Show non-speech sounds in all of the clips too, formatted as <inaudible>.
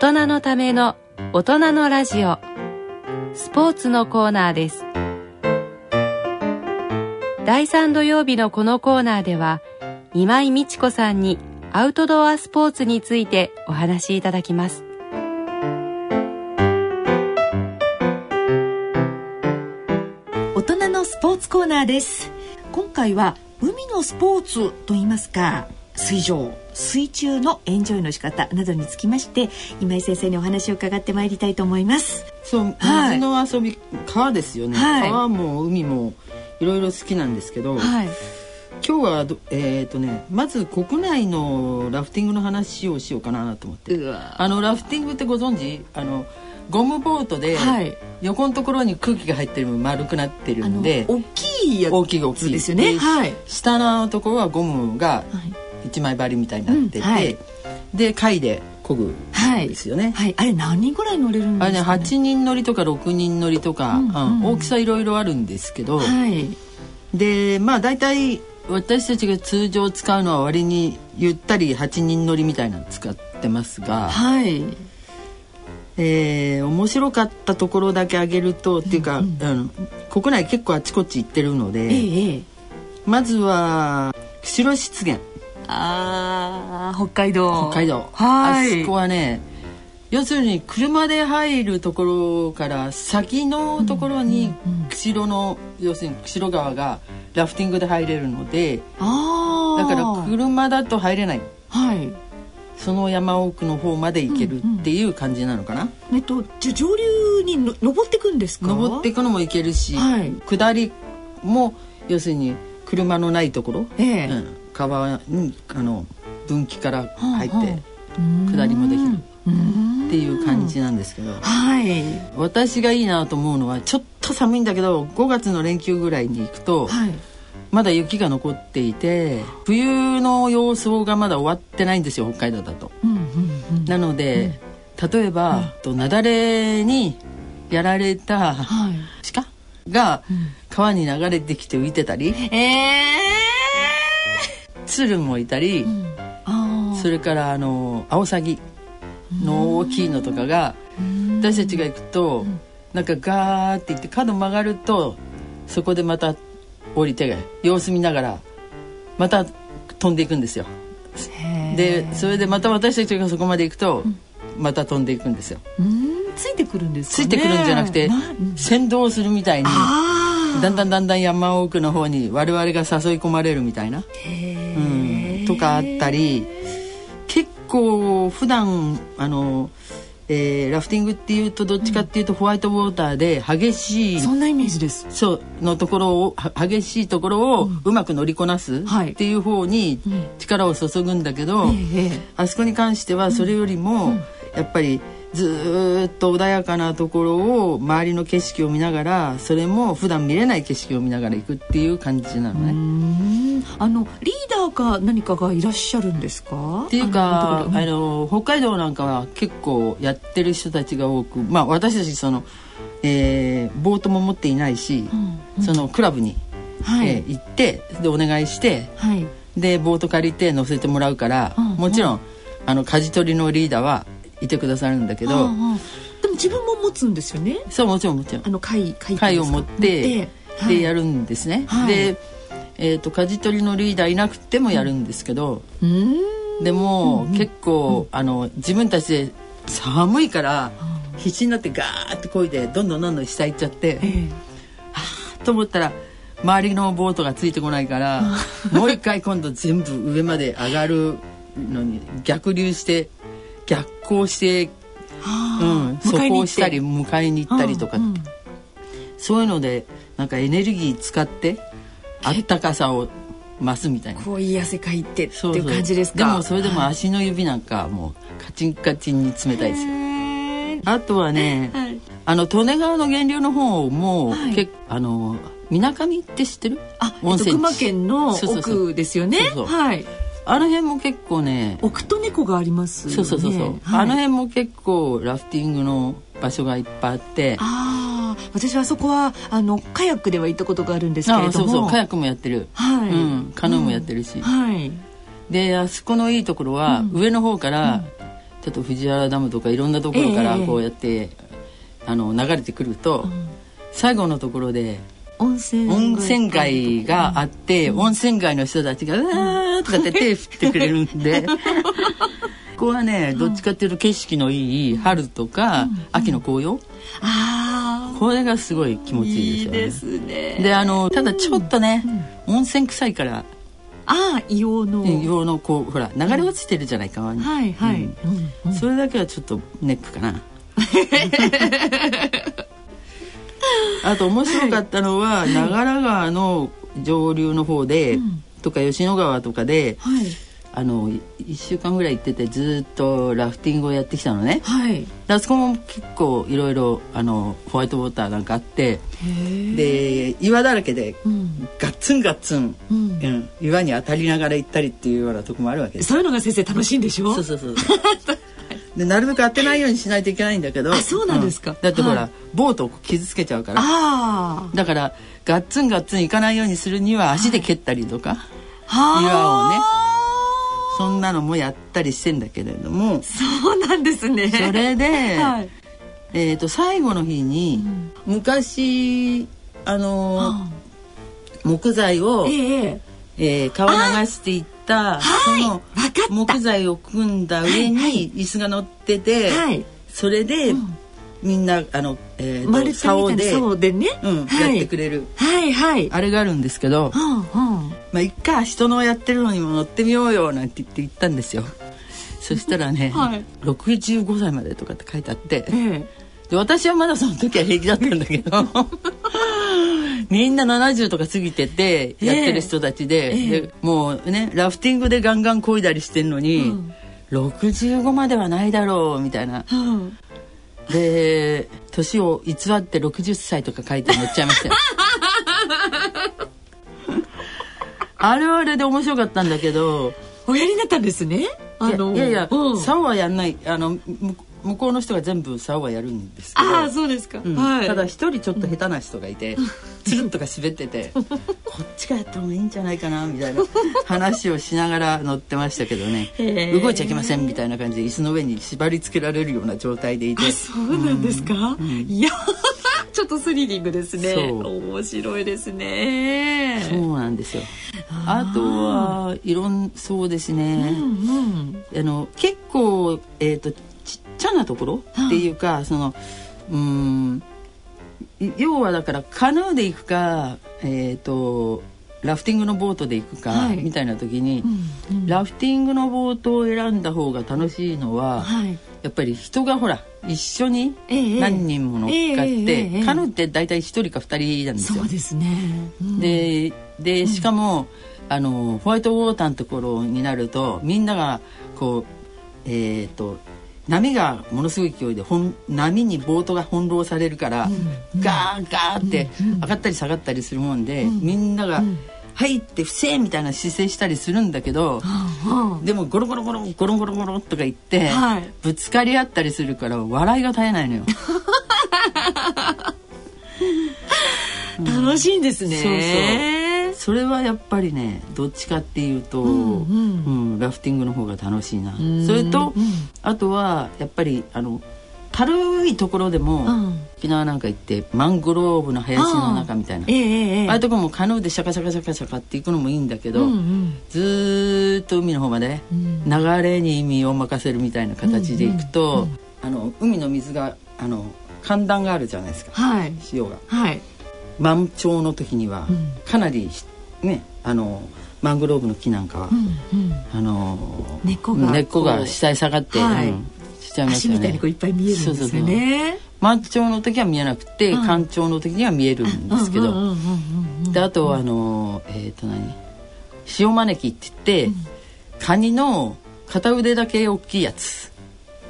大人のための大人のラジオ。スポーツのコーナーです。第3土曜日のこのコーナーでは今井美智子さんにアウトドアスポーツについてお話しいただきます。大人のスポーツコーナーです。今回は海のスポーツと言いますか水上。水中のエンジョイの仕方などにつきまして今井先生にお話を伺ってまいりたいと思います。そう水の遊び、川ですよね、はい、川も海もいろいろ好きなんですけど、はい、今日はえっ、ー、とねまず国内のラフティングの話をしようかなと思って。あのラフティングってご存知？あのゴムボートで横のところに空気が入ってる丸くなってるんで大きいやつ大きい大きいですよね、はい、下のところはゴムが一枚張りみたいになってて、うんはい、で貝で漕ぐですよね、はい、あれ何人ぐらい乗れるんですか、ね、あれね8人乗りとか6人乗りとか、うんうん、大きさいろいろあるんですけど、はい、でまあ大体私たちが通常使うのは割にゆったり8人乗りみたいなの使ってますが、はい。えー、面白かったところだけ挙げると、っていうか、うん、あの国内結構あちこち行ってるので、ええ、まずは釧路湿原あ北海道。北海道。あそこはね要するに車で入るところから先のところに釧路の、要するに釧路川がラフティングで入れるのでだから車だと入れない、はい、その山奥の方まで行けるっていう感じなのかな、うんうん、えっとじゃ上流にの登っていくんですか？登っていくのも行けるし、はい、下りも要するに車のないところ、ええ。うん、川にあの分岐から入って、下りもできる。っていう感じなんですけど、はい、私がいいなと思うのはちょっと寒いんだけど5月の連休ぐらいに行くと、はい、まだ雪が残っていて冬の様相がまだ終わってないんですよ北海道だと。うんうんうん、なので、うん、例えば、うん、雪崩にやられた鹿が川に流れてきて浮いてたり、えー、鶴もいたり、それからあのアオサギの大きいのとかが私たちが行くとなんかガーって行って角曲がるとそこでまた降りて様子見ながらまた飛んでいくんですよ。でそれでまた私たちがそこまで行くと、また飛んでいくんですよ。ついてくるんですついてくるんじゃなくて先導するみたいにだんだんだんだん山奥の方に我々が誘い込まれるみたいな、うん、とかあったり結構普段あのえー、ラフティングっていうとどっちかっていうとホワイトウォーターで激しい、そんなイメージです。そうのところを激しいところをうまく乗りこなすっていう方に力を注ぐんだけど、あそこに関してはそれよりもやっぱりずっと穏やかなところを周りの景色を見ながらそれも普段見れない景色を見ながら行くっていう感じなのね。あのリーダーか何かがいらっしゃるんですか？っていうかあの北海道なんかは結構やってる人たちが多くまあ私たちその、えー、ボートも持っていないし、うん。うん、そのクラブに、はい、えー、行ってでお願いして、はい、でボート借りて乗せてもらうから、うん、もちろんあの舵取りのリーダーはいてくださるんだけど、でも自分も持つんですよね。そうもちろんもちろん。あの貝貝貝を持ってでやるんですね、はい、でえーと、舵取りのリーダーいなくてもやるんですけど、うん、でも、うん、結構、あの自分たちで寒いから必死になってガーッとこいでどんどんどんどん下行っちゃって、えー、はあと思ったら周りのボートがついてこないからもう一回今度全部上まで上がるのに逆流して逆行して、うん、そこをしたり迎えに行ったりとか、うん、そういうのでなんかエネルギー使ってあったかさを増すみたいな。こういい汗かいてっていう感じですか？でもそれでも足の指なんかもうカチンカチンに冷たいですよ。あとはね、はい、あの利根川の源流の方も、はい、結あのみなかみって知ってる？あ、温泉群馬県の奥ですよね？はいあの辺も結構ね奥と猫があります、ね、そうそうそうそう、はい、あの辺も結構ラフティングの場所がいっぱいあって。ああ私はそこはあのカヤックでは行ったことがあるんですけれども。そうそうカヤックもやってる、はい。うん、カヌーもやってるし、うん、はい。であそこのいいところは、うん、上の方から、ちょっと藤原ダムとかいろんなところからこうやって、えー、あの流れてくると、うん、最後のところで温泉温泉街があって、うん、温泉街の人たちが「うわー」とかって手 <laughs> 振ってくれるんで。<laughs> ここはねどっちかっていうと景色のいい春とか、秋の紅葉、あこれがすごい気持ちいいですよね。いいですね。であのただちょっとね、温泉臭いから。ああ硫黄の。硫黄のこうほら流れ落ちてるじゃないか、うん、はいはい、うん、それだけはちょっとネックかな <laughs> <laughs> あと面白かったのは、はい、長良川の上流の方で、うん、とか吉野川とかで、はい。あの1週間ぐらい行っててずっとラフティングをやってきたのね、はい、あそこも結構いろいろあのホワイトウォーターなんかあってで岩だらけで、うん、ガッツンガッツン、うん、うん、岩に当たりながら行ったりっていうようなとこもあるわけそういうのが先生楽しいんでしょ？そうそうそう <laughs> でなるべく当てないようにしないといけないんだけど。あそうなんですか、うん、だってほら、はい、ボートを傷つけちゃうから。だからガッツンガッツン行かないようにするには足で蹴ったりとか、はい、岩をねそんなのもやったりしてんだけれども。そうなんですね。それで、はい、えーと、最後の日に、うん、昔あの木材を、えー、えー、川流していったその木材を組んだ上に椅子が乗ってて、はい、それで、うん。みんなあの、えーと、竿で竿でね、うん、はい、やってくれる、はいはい。あれがあるんですけど、うんうん、まあ一回人のやってるのにも乗ってみようよなんて言って言ったんですよ。そしたらね、<laughs> はい、65歳までとかって書いてあって、ええ、で私はまだその時は平気だったんだけどみんな70とか過ぎててやってる人たちで。ええ、でもうねラフティングでガンガン漕いだりしてんのに、うん、65まではないだろうみたいな。うん。で年を偽って60歳とか書いて乗っちゃいましたよ。<laughs> あれはあれで面白かったんだけど。おやりになったんですね。あのいやいや、うん、竿はやんない。あの向こうの人が全部竿はやるんですけどああそうですか、うん。はい、ただ一人ちょっと下手な人がいて、うん、つるんとか滑ってて <laughs> こっちがやった方がいいんじゃないかなみたいな話をしながら乗ってましたけどね。動いちゃいけませんみたいな感じで椅子の上に縛り付けられるような状態でいて。そうなんですか、うん、いやちょっとスリリングですね。面白いですね。そうなんですよ。あとはいろんそうですね、うんうん、あの結構えっ、ー、とちゃなところ？っていうか、そのうん要はだからカヌーで行くかえっ、ー、とラフティングのボートで行くか、はい、みたいな時に、うんうん、ラフティングのボートを選んだ方が楽しいのは、はい、やっぱり人がほら一緒に何人も乗っかって、えええ、カヌーって大体1人か2人なんですよ。そうですね、うん、ででしかも、うん、あのホワイトウォーターのところになるとみんながこうえっ、ー、と波がものすごい勢いで波にボートが翻弄されるから、うん、ガーガーって上がったり下がったりするもんで、うん、みんなが「はい」って「不正」みたいな姿勢したりするんだけど、うん、でもゴロゴロゴロゴロゴロゴロとか言って、はい、ぶつかり合ったりするから笑いが絶えないのよ。<laughs> 楽しいんですね。そうそうそれはやっぱりねどっちかっていうと、うん、うん。うん、ラフティングの方が楽しいな。それと、あとはやっぱりあの軽いところでも、うん、沖縄なんか行ってマングローブの林の中みたいな。あ,、えー、ああいうとこもカヌーでシャカシャカシャカシャカって行くのもいいんだけど、うんうん、ずっと海の方まで、流れに身を任せるみたいな形で行くと、うんうん、あの海の水があの寒暖があるじゃないですか、はい、潮が。はい満潮の時にはかなりねあのマングローブの木なんかは、あの根っこが根っこが下へ下がって、はい。うん、しちゃいますよね。足みたいにこういっぱい見えるんですよね。満潮の時は見えなくて、干潮の時には見えるんですけど、であとあのえっ、ー、と何塩招きって言って、うん、カニの片腕だけ大きいやつ。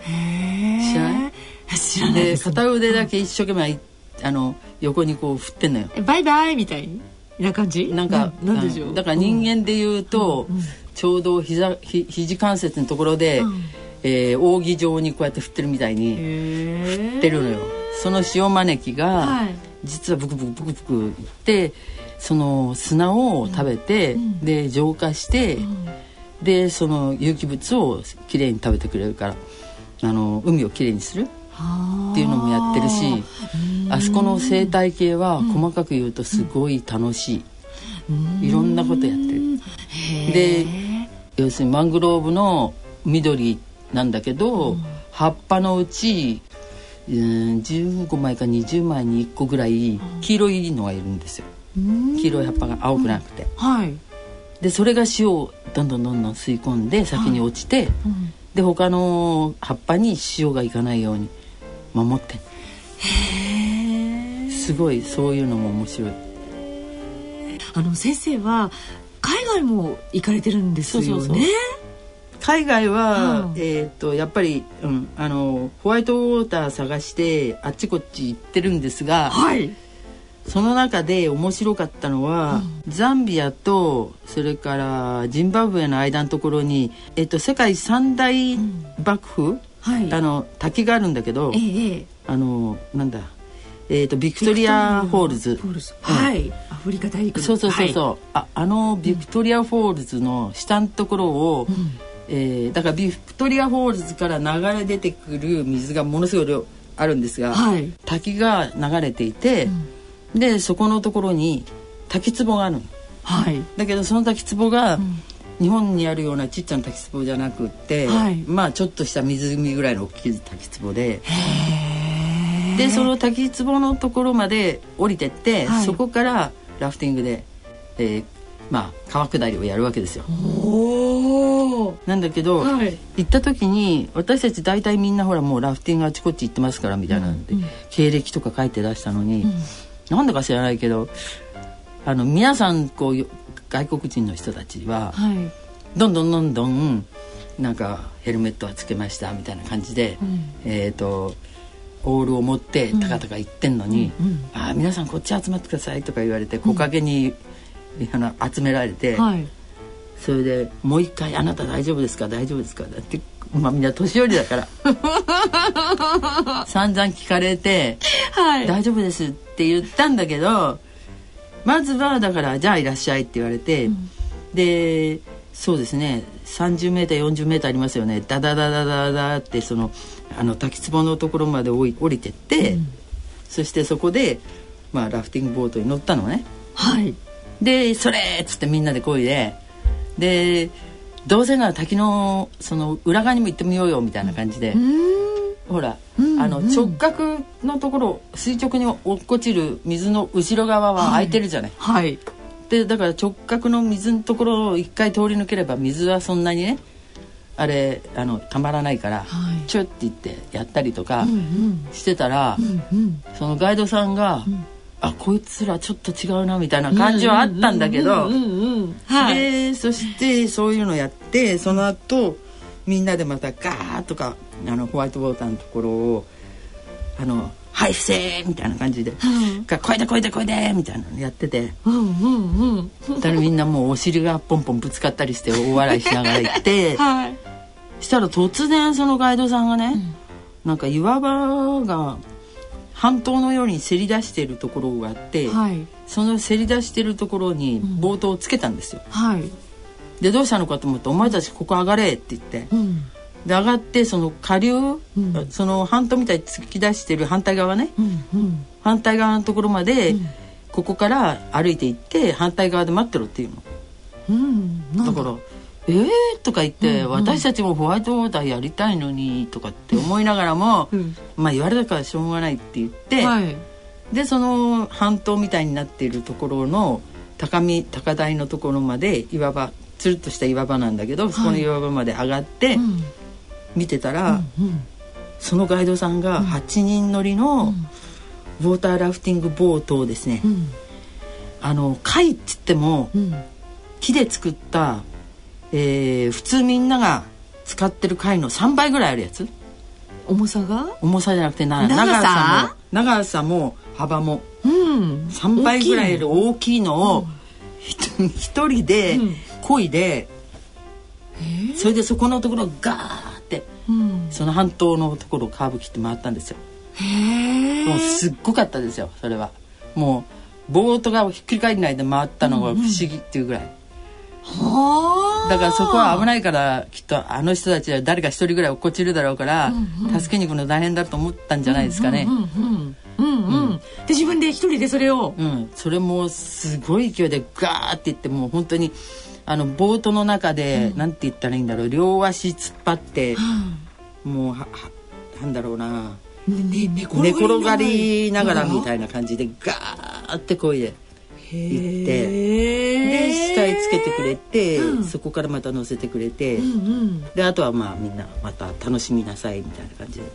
へ知らない？知らないで片腕だけ一生懸命あの横にこう振ってんのよ。バイバイみたいな感じ？なんかなんでしょう？だから人間で言うと、うん、ちょうど膝ひ肘関節のところで、うん、えー、扇状にこうやって振ってるみたいに振ってるのよ。その塩招きが、はい、実はブクブクブクブクいってその砂を食べて、うん、で浄化して、でその有機物をきれいに食べてくれるから。あの海をきれいにするっていうのもやってるしあそこの生態系は細かく言うとすごい楽しい、いろんなことやってる。で要するにマングローブの緑なんだけど、うん、葉っぱのうち、うん、15枚か20枚に1個ぐらい黄色いのがいるんですよ。黄色い葉っぱが青くなくて。はい、でそれが塩をどんどんどんどん吸い込んで先に落ちて、はい。うん、で他の葉っぱに塩がいかないように守って。すごいそういうのも面白い。あの先生は海外も行かれてるんですよね？そうそうそう。海外は、うん、えっ、とやっぱり、うん、あのホワイトウォーター探してあっちこっち行ってるんですが、はい、その中で面白かったのは、うん、ザンビアとそれからジンバブエの間のところに、えっ、と世界三大瀑布、うん、はい、あの滝があるんだけど、ええ、あのなんだえーと、ビクトリアフォールズ、うん、はい。アフリカ大陸そうそうそうそう、はい、ああのビクトリアフォールズの下のところを、うん、えー、だからビクトリアフォールズから流れ出てくる水がものすごい量あるんですが、はい、滝が流れていて、うん、でそこのところに滝壺があるの、はい、だけどその滝壺が、日本にあるようなちっちゃな滝壺じゃなくって、はい、まあちょっとした湖ぐらいの大きい滝壺で。でその滝壺のところまで降りてって、はい、そこからラフティングで、えー、まあ川下りをやるわけですよ。なんだけど、はい、行った時に私たち大体みんなほらもうラフティングあちこち行ってますからみたいなんで、うんうん、経歴とか書いて出したのに、うん、なんだか知らないけどあの皆さんこう外国人の人たちは、はい、どんどんどんどんなんかヘルメットはつけましたみたいな感じで、うん、えっ、ー、とオールを持ってたかたか行ってんのに「うんうん、あ皆さんこっち集まってください」とか言われて木陰に、あの集められて、はい、それでもう一回「あなた大丈夫ですか？大丈夫ですか?」だって、まあ、みんな年寄りだから。<laughs> 散々聞かれて、はい、大丈夫です」って言ったんだけどまずはだから「じゃあいらっしゃい」って言われて、うん、でそうですね 30m40m ありますよねダダダダダダってそのあの滝壺のところまで降りてって、うん、そしてそこで、まあ、ラフティングボートに乗ったのね。はい、で「それ!」っつってみんなで漕いででどうせなら滝のその裏側にも行ってみようよみたいな感じで。ほら、うんうん、あの直角のところ垂直に落っこちる水の後ろ側は空いてるじゃない。はい、はいでだから直角の水のところを一回通り抜ければ水はそんなにねあれあのたまらないから、はい、チュッて言ってやったりとかしてたら、うんうん、そのガイドさんが、うん、あこいつらちょっと違うなみたいな感じはあったんだけどでそしてそういうのやってその後みんなでまたガーッとかあのホワイトボーターのところをあのはい伏せみたいな感じで「うん、こいでこいでこいで」みたいなのやってて、うんうんうん、だみんなもうお尻がポンポンぶつかったりして大笑いしながら行って、<laughs> はい、したら突然そのガイドさんがね、うん、なんか岩場が半島のようにせり出しているところがあって、はい、そのせり出しているところにボートをつけたんですよ。はい、でどうしたのかと思って「お前たちここ上がれ」って言って。うん。で上がってその下流、うん、その半島みたいに突き出してる反対側ね、うんうん、反対側のところまで、ここから歩いて行って反対側で待ってろっていうの。うん、だ？から「えー?」とか言って、うんうん、私たちもホワイトウォーターやりたいのに」とかって思いながらも、うん、まあ言われたからしょうがないって言って、はい、でその半島みたいになっているところの高み高台のところまで岩場つるっとした岩場なんだけど、そこの岩場まで上がって、うん。見てたら、うんうん、そのガイドさんが8人乗りのウォーターラフティングボートをですね、うん、あの貝っつっても、うん、木で作った、えー、普通みんなが使ってる貝の3倍ぐらいあるやつ。重さが？重さじゃなくてな長さ？も長さも幅も、うん、3倍ぐらい大きい。のを一、人で漕いで、それでそこのところガーうん、その半島のところをカーブ切って回ったんですよ。もうすっごかったですよそれは。もうボートがひっくり返らないで回ったのが不思議っていうぐらい。うん、はだからそこは危ないからきっとあの人たちは誰か一人ぐらい落っこちるだろうから、うんうん、助けに行くの大変だと思ったんじゃないですかね。で自分で一人でそれを、うん、それもすごい勢いでガーっていってもう本当にあのボートの中で、うん、なんて言ったらいいんだろう両足突っ張って、うん、もうはなんだろうな、ね、寝転がりながら。みたいな感じでガーってこいで。行ってで下へつけてくれて、うん、そこからまた乗せてくれて、うんうん、であとはまあみんなまた楽しみなさいみたいな感じで。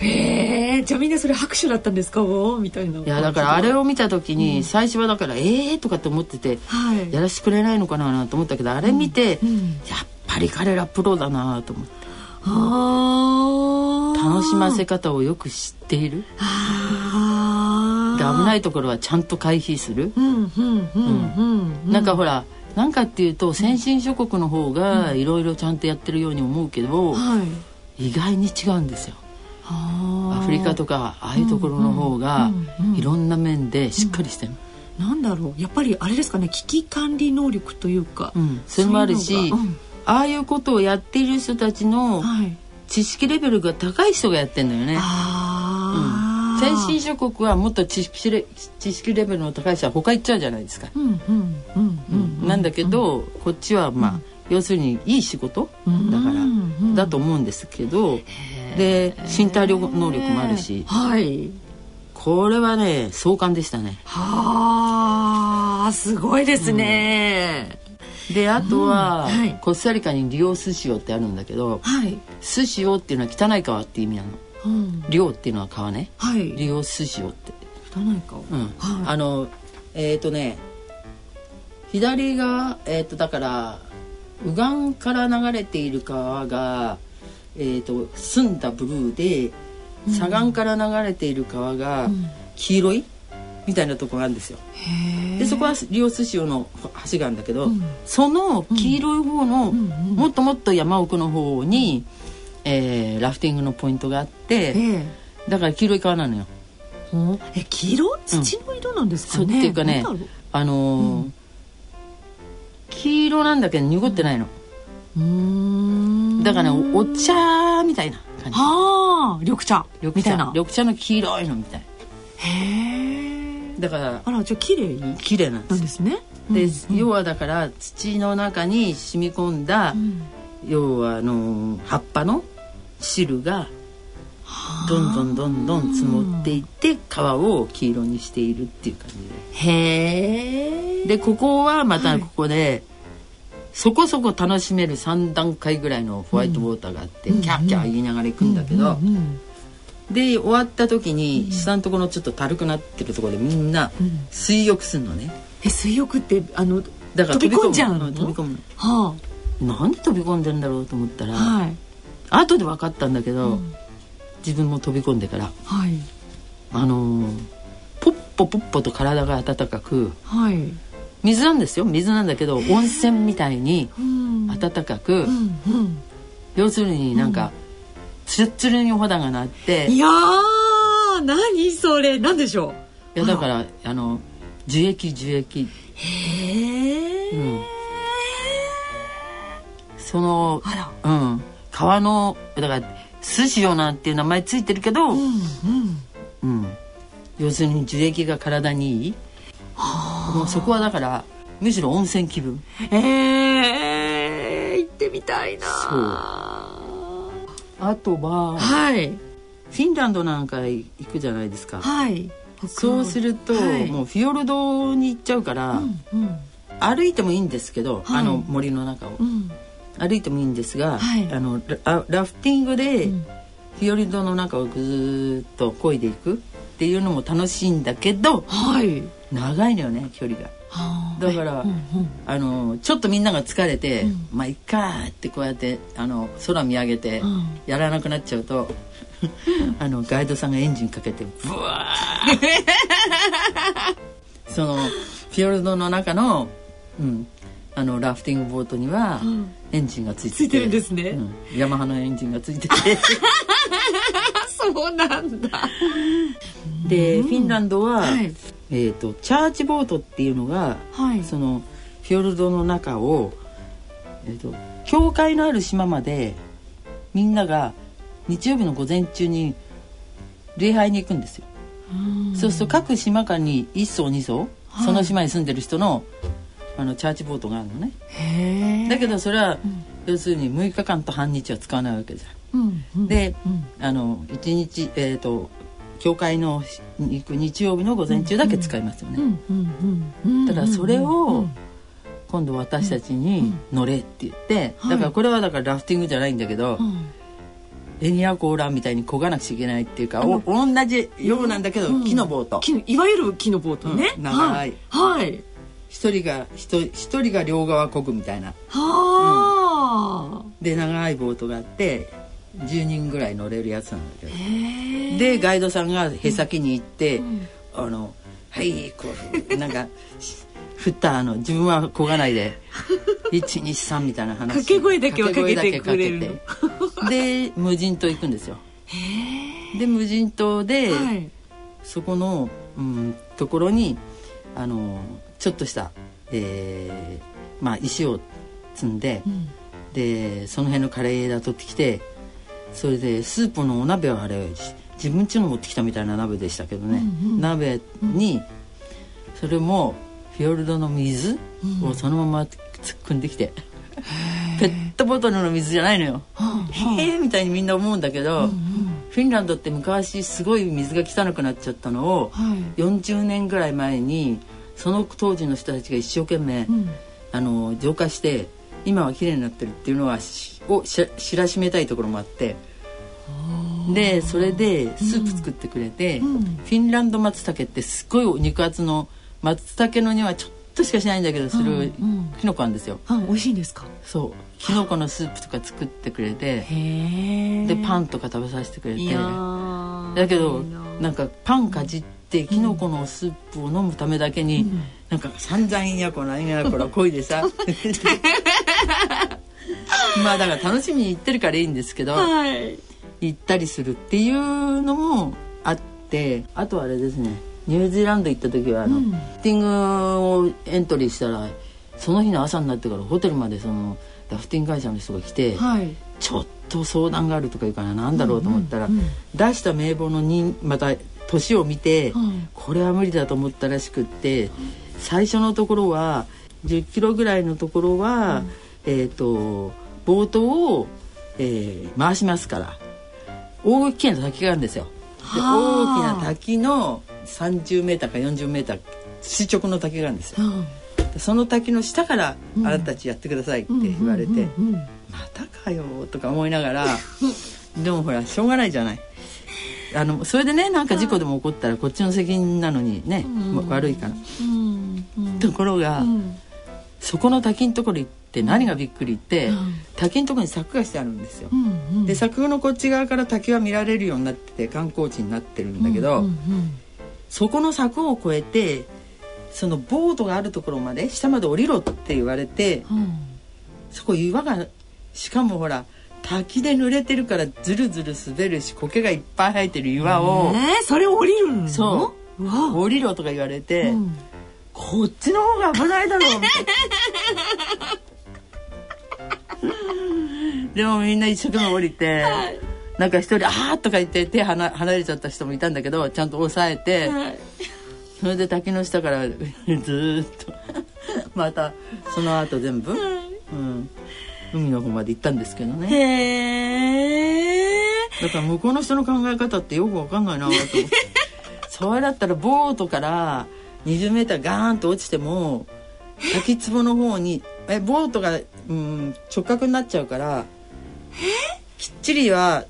へえじゃあみんなそれ拍手だったんですか？みたいな。いやだからあれを見た時に最初はだから「ええー」とかって思ってて、はい、やらせてくれないのかなと思ったけどあれ見て、うんうん、やっぱり彼らプロだなと思って。楽しませ方をよく知っている。で危ないところはちゃんと回避する。なんかほらなんかっていうと先進諸国の方がいろいろちゃんとやってるように思うけど、意外に違うんですよ。アフリカとかああいうところの方がいろんな面でしっかりしてる。なんだろう。やっぱりあれですかね危機管理能力というか、うん、それもあるし、ああいうことをやっている人たちの知識レベルが高い人がやってんだよね。うん、先進諸国はもっと知識レ知識レベルの高い人は他行っちゃうじゃないですか。なんだけど、こっちはまあ、要するにいい仕事だからだと思うんですけど。で身体力能力もあるし、はい、これはね壮観でしたね。はあすごいですね。うん、であとは、うんはい、コスタリカにリオスシオってあるんだけど、はい、スシオっていうのは汚い川っていう意味なの。うん、リオっていうのは川ね。はい、リオスシオって。汚い川。うん。はい、あのえっ、ー、とね左がえっ、ー、とだから右岸から流れている川がえーと、澄んだブルーで左岸から流れている川が黄色い、みたいなとこがあるんですよ。でそこはリオス塩の橋があるんだけど、うん、その黄色い方の、もっともっと山奥の方に、えー、ラフティングのポイントがあって、だから黄色い川なのよ。え黄色？土の色なんですかね、うん、っていうかねあのーうん、黄色なんだけど濁ってないの。だからねお茶みたいな感じ。ああ緑茶。緑茶。緑茶の黄色いのみたい。へえだからあらじゃあ綺麗綺麗なんです。ね。で、うん、要はだから土の中に染み込んだ、うん、要はあの葉っぱの汁がどんどんどんどん積もっていって皮を黄色にしているっていう感じで。へえでここはまたここで、そこそこ楽しめる3段階ぐらいのホワイトウォーターがあって、うん、キャーキャー言いながら行くんだけど、うんうん、で終わった時に下のところちょっと軽くなってるところでみんな水浴するのね。え水浴ってあのだから飛び込んじゃうの？飛び込むの、はあ、なんで飛び込んでんだろうと思ったら、はい、後で分かったんだけど、うん、自分も飛び込んでから、はい、あのー、ポッポポッポと体が温かく、はい水なんですよ。水なんだけど温泉みたいに温かく、要するになんか、ツルツルにお肌がなっていやー何それ。何でしょう？いやだからあの樹液樹液。へえ、うん、そのうん。川のだから寿司よなんていう名前ついてるけど、うん、うん。うん、要するに樹液が体にいいもうそこはだからむしろ温泉気分。えー、行ってみたいな。あとは、はい、フィンランドなんか行くじゃないですか、はい、そうすると、はい、もうフィヨルドに行っちゃうから、うんうん、歩いてもいいんですけど、はい、あの森の中を、うん、歩いてもいいんですが、はい、あのララフティングで、フィヨルドの中をぐっと漕いでいくっていうのも楽しいんだけど、はい、長いのよね距離が。だから、うんうん、あのちょっとみんなが疲れて、うん、まあいっかってこうやってあの空見上げて、やらなくなっちゃうと <laughs> あのガイドさんがエンジンかけてブワーそのフィヨルドの中の、うん、あのラフティングボートには、エンジンがついてて、ついてるんですね、うん、ヤマハのエンジンがついてて。<laughs> そうなんだ。でフィンランドは、はい、えーと、チャーチボートっていうのが、はい、そのフィヨルドの中をえーと、教会のある島までみんなが日曜日の午前中に礼拝に行くんですよ。そうすると各島間に1層2層、はい、その島に住んでる人のあのチャーチボートがあるのね。だけどそれは、うん、要するに6日間と半日は使わないわけじゃん。うんうん、で、うん、あの1日えっ、ー、と教会の行く日曜日の午前中だけ使いますよね。だからそれを今度私たちに乗れって言って、だからこれはだからラフティングじゃないんだけど、エニアコーラみたいに漕がなくちゃいけないっていうかお同じようなんだけど、木のボート。いわゆる木のボートね、長い。はい。一人が一人が両側漕ぐみたいな。はあ、で長いボートがあって10人ぐらい乗れるやつなんだけど。でガイドさんがへさきに行って、うん、あの「はいこうなんか振ったあの自分はこがないで <laughs> 123みたいな話。掛け声だけはかけてくれるで無人島行くんですよ。で無人島で、はい、そこの、うん、ところにあのちょっとした、えー、まあ石を積んで、うん、でその辺のカレー枝取ってきてそれでスープのお鍋はあれ自分家の持ってきたみたいな鍋でしたけどね、うんうん、鍋にそれもフィヨルドの水をそのまま突っ込んできて、うん、ペットボトルの水じゃないのよ。へえみたいにみんな思うんだけど、うんうん、フィンランドって昔すごい水が汚くなっちゃったのを、はい、40年ぐらい前にその当時の人たちが一生懸命、うん、あの浄化して今は綺麗になってるっていうのはを知らしめたいところもあってでそれでスープ作ってくれて、うん、フィンランド松茸ってすっごい肉厚の松茸のにはちょっとしかしないんだけどするきのこなん。ですよ。うん、美味しいんですか？そう。きのこのスープとか作ってくれてでパンとか食べさせてくれて。だけどなんかパンかじってきのこのスープを飲むためだけに、うん、なんか散々やこなんやこらこいでさ <laughs> <laughs> まあだから楽しみに行ってるからいいんですけど、はい、行ったりするっていうのもあってあとあれですねニュージーランド行った時はあの、うん、ティングをエントリーしたらその日の朝になってからホテルまでそのラフティング会社の人が来て、はい、ちょっと相談があるとか言うからなんだろうと思ったら、うんうんうん、出した名簿のにまた年を見て、これは無理だと思ったらしくって最初のところは10キロぐらいのところは、えっ、ー、とボートを、えー、回しますから。大きな滝があるんですよ。で大きな滝の30メーターか40メーター垂直の滝があるんですよ。その滝の下からあなたたちやってくださいって言われて、またかよとか思いながら <laughs> でもほらしょうがないじゃない。あのそれでねなんか事故でも起こったらこっちの責任なのにね、悪いから。ところが、そこの滝のところ行って何がびっくりって、うん、滝のところに柵がしてあるんですよ。うんうん、で柵のこっち側から滝は見られるようになってて観光地になってるんだけど、うんうんうん、そこの柵を越えてそのボートがあるところまで下まで降りろって言われて、うん、そこ岩がしかもほら滝で濡れてるからずるずる滑るし苔がいっぱい生えてる岩を、えー、それ降りるの？そう。降りろとか言われて、うん。こっちの方が危ないだろう <laughs> でもみんな一生懸命降りて、はい、なんか一人「ああ」とか言って手離れちゃった人もいたんだけどちゃんと押さえて、はい、それで滝の下から <laughs> ずっとまたその後全部、はい、うん、海の方まで行ったんですけどね。だから向こうの人の考え方ってよくわかんないなと思って。<laughs> それだったらボートから20メーターガーンと落ちても滝壺の方にえボートが、うん、直角になっちゃうからきっちりは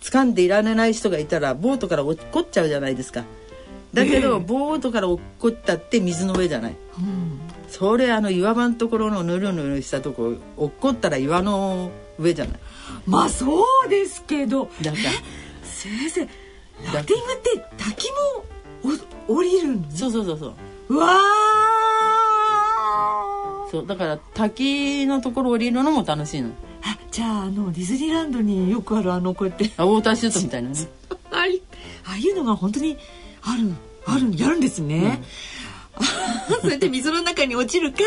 掴んでいられない人がいたらボートから落っこっちゃうじゃないですか。だけど、ボートから落っこったって水の上じゃない。うん、それあの岩場のところのぬるぬるしたとこ落っこったら岩の上じゃない。まあそうですけど。だから。先生ラフティングって滝も降りるそうそうそうそう。うわそうだから滝のところ降りるのも楽しいの。あじゃああのディズニーランドによくあるあのこうやって。あウォーターシュートみたいなね。ああいうのが本当にあるあるやるんですね、<laughs> それで水の中に落ちるか、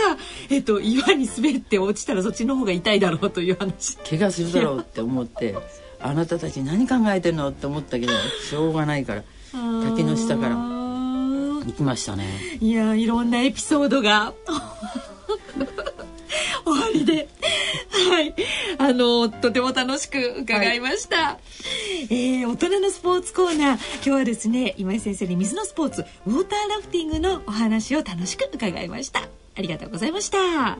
えっと、岩に滑って落ちたらそっちの方が痛いだろうという話。怪我するだろうって思ってあなたたち何考えてんのって思ったけどしょうがないから滝の下から行きましたね。いやいろんなエピソードが <laughs> <laughs> 終わりで。はい。あのとても楽しく伺いました、はい、えー、大人のスポーツコーナー。今日はですね今井先生に水のスポーツウォーターラフティングのお話を楽しく伺いました。ありがとうございました。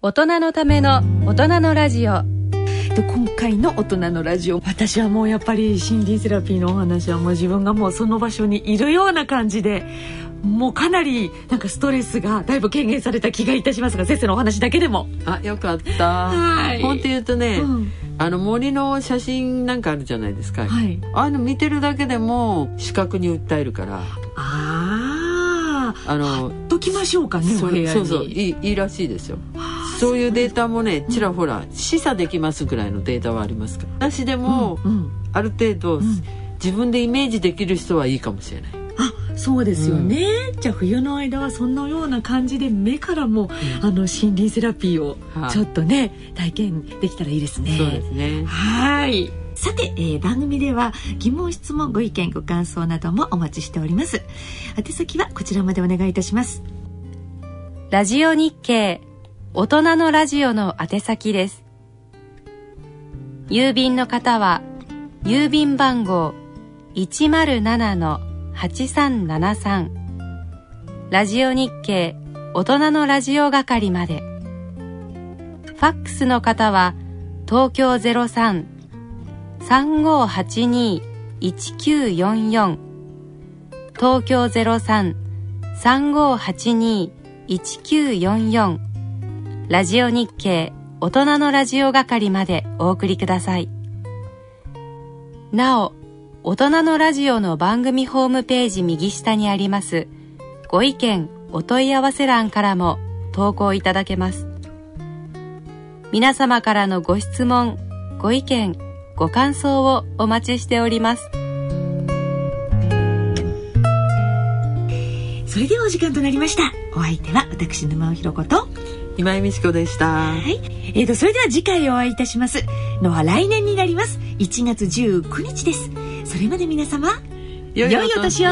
大人のための大人のラジオ今回の大人のラジオ。私はもうやっぱり心理セラピーのお話はもう自分がもうその場所にいるような感じでもうかなりなんかストレスがだいぶ軽減された気がいたしますが先生のお話だけでも。あよかった。はい。本当言うとね、うん、あの森の写真なんかあるじゃないですか、はい、あの見てるだけでも視覚に訴えるから。ああのときましょうかねそうそういいいいらしいですよそういうデータもねちらほら示唆できますぐらいのデータはありますから。私でも、ある程度、自分でイメージできる人はいいかもしれない。あそうですよね、うん、じゃあ冬の間はそんなような感じで目からも、うん、あの森林セラピーをちょっとね、体験できたらいいですね。そうですね。はい。さて、えー、番組では疑問質問ご意見ご感想などもお待ちしております。宛先はこちらまでお願いいたします。ラジオ日経大人のラジオの宛先です。郵便の方は、郵便番号107-8373ラジオ日経大人のラジオ係まで。ファックスの方は、東京03-3582-1944東京03-3582-1944ラジオ日経大人のラジオ係までお送りください。なお、大人のラジオの番組ホームページ右下にありますご意見お問い合わせ欄からも投稿いただけます。皆様からのご質問、ご意見、ご感想をお待ちしております。それではお時間となりました。お相手は私沼尾ひろ子と今井美智子でした。はい。えーと、それでは次回お会いいたしますのは来年になります。1月19日です。それまで皆様、良いお年を